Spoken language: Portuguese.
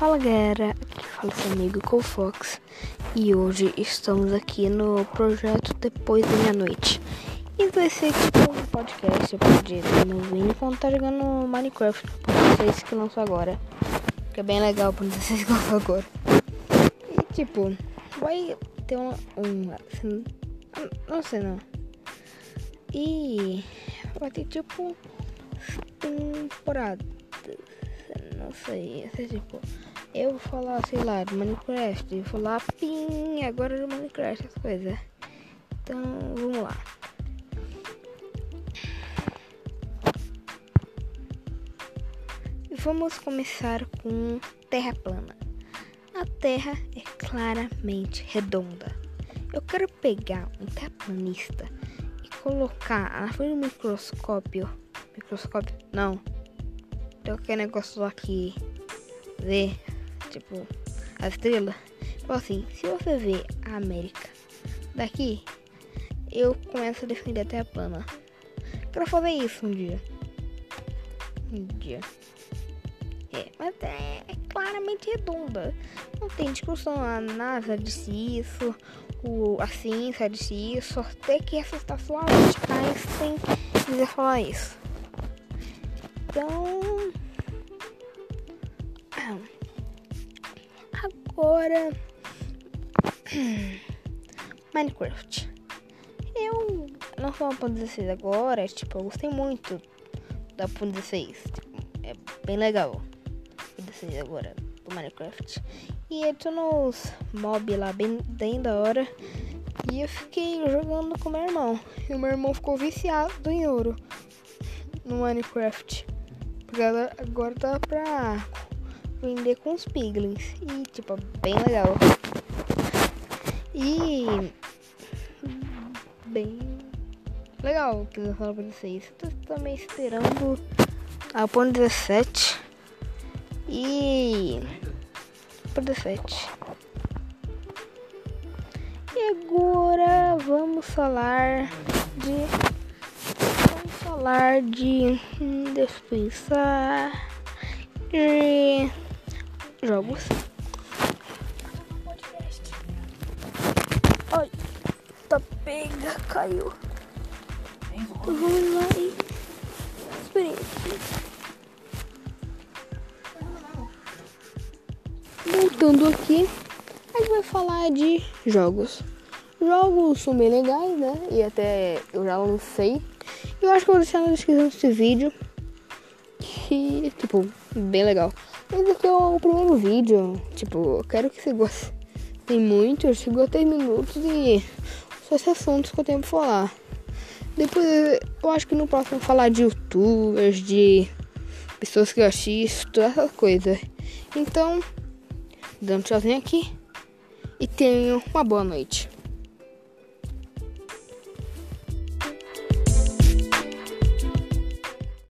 Fala galera, aqui fala seu amigo Colfox e hoje estamos aqui no projeto Depois da Meia-Noite. E vai ser tipo um podcast me ouvindo enquanto tá jogando Minecraft por vocês que lançou agora. Que é bem legal por vocês que lançou agora. E tipo, vai ter um. um assim, não sei não. E vai ter tipo temporada não sei, é tipo, eu vou falar, sei lá, do Minecraft, vou falar pim, agora do Minecraft, as coisas. Então, vamos lá. Vamos começar com terra plana. A terra é claramente redonda. Eu quero pegar um terraplanista e colocar na frente do microscópio. Microscópio? Não tem aquele negócio aqui, ver, tipo, a estrela. Tipo assim, se você vê a América daqui, eu começo a defender a Terra plana. Quero fazer isso um dia. Um dia. É, mas é, é claramente redonda. Não tem discussão. A NASA disse isso, o, a ciência disse isso, até que essa estação Einstein quiser falar isso. Então. Agora. Minecraft. Eu não sou uma ponto 16 agora, tipo, eu gostei muito da ponto 16. Tipo, é bem legal. O 16 agora do Minecraft. E adicionou os mob lá bem, bem da hora. E eu fiquei jogando com meu irmão. E o meu irmão ficou viciado em ouro no Minecraft. Porque agora dá pra vender com os piglins. E tipo, bem legal. E bem legal que eu falo pra vocês. Tô também esperando a Pony 17 e por 17. E agora vamos falar de falar de defesa de jogos. Ai, tá pega, caiu. Vamos lá e esperei. Voltando aqui, a gente vai falar de jogos. Jogos são bem legais, né? E até eu já lancei eu acho que eu vou deixar na descrição desse vídeo. Que, tipo, bem legal. Esse aqui é o primeiro vídeo. Tipo, eu quero que você goste. Tem muito, chegou a 3 minutos e só esses assuntos que eu tenho pra falar. Depois eu acho que no próximo eu vou falar de youtubers, de pessoas que eu assisto, essas coisas. Então, dando tchauzinho aqui e tenham uma boa noite.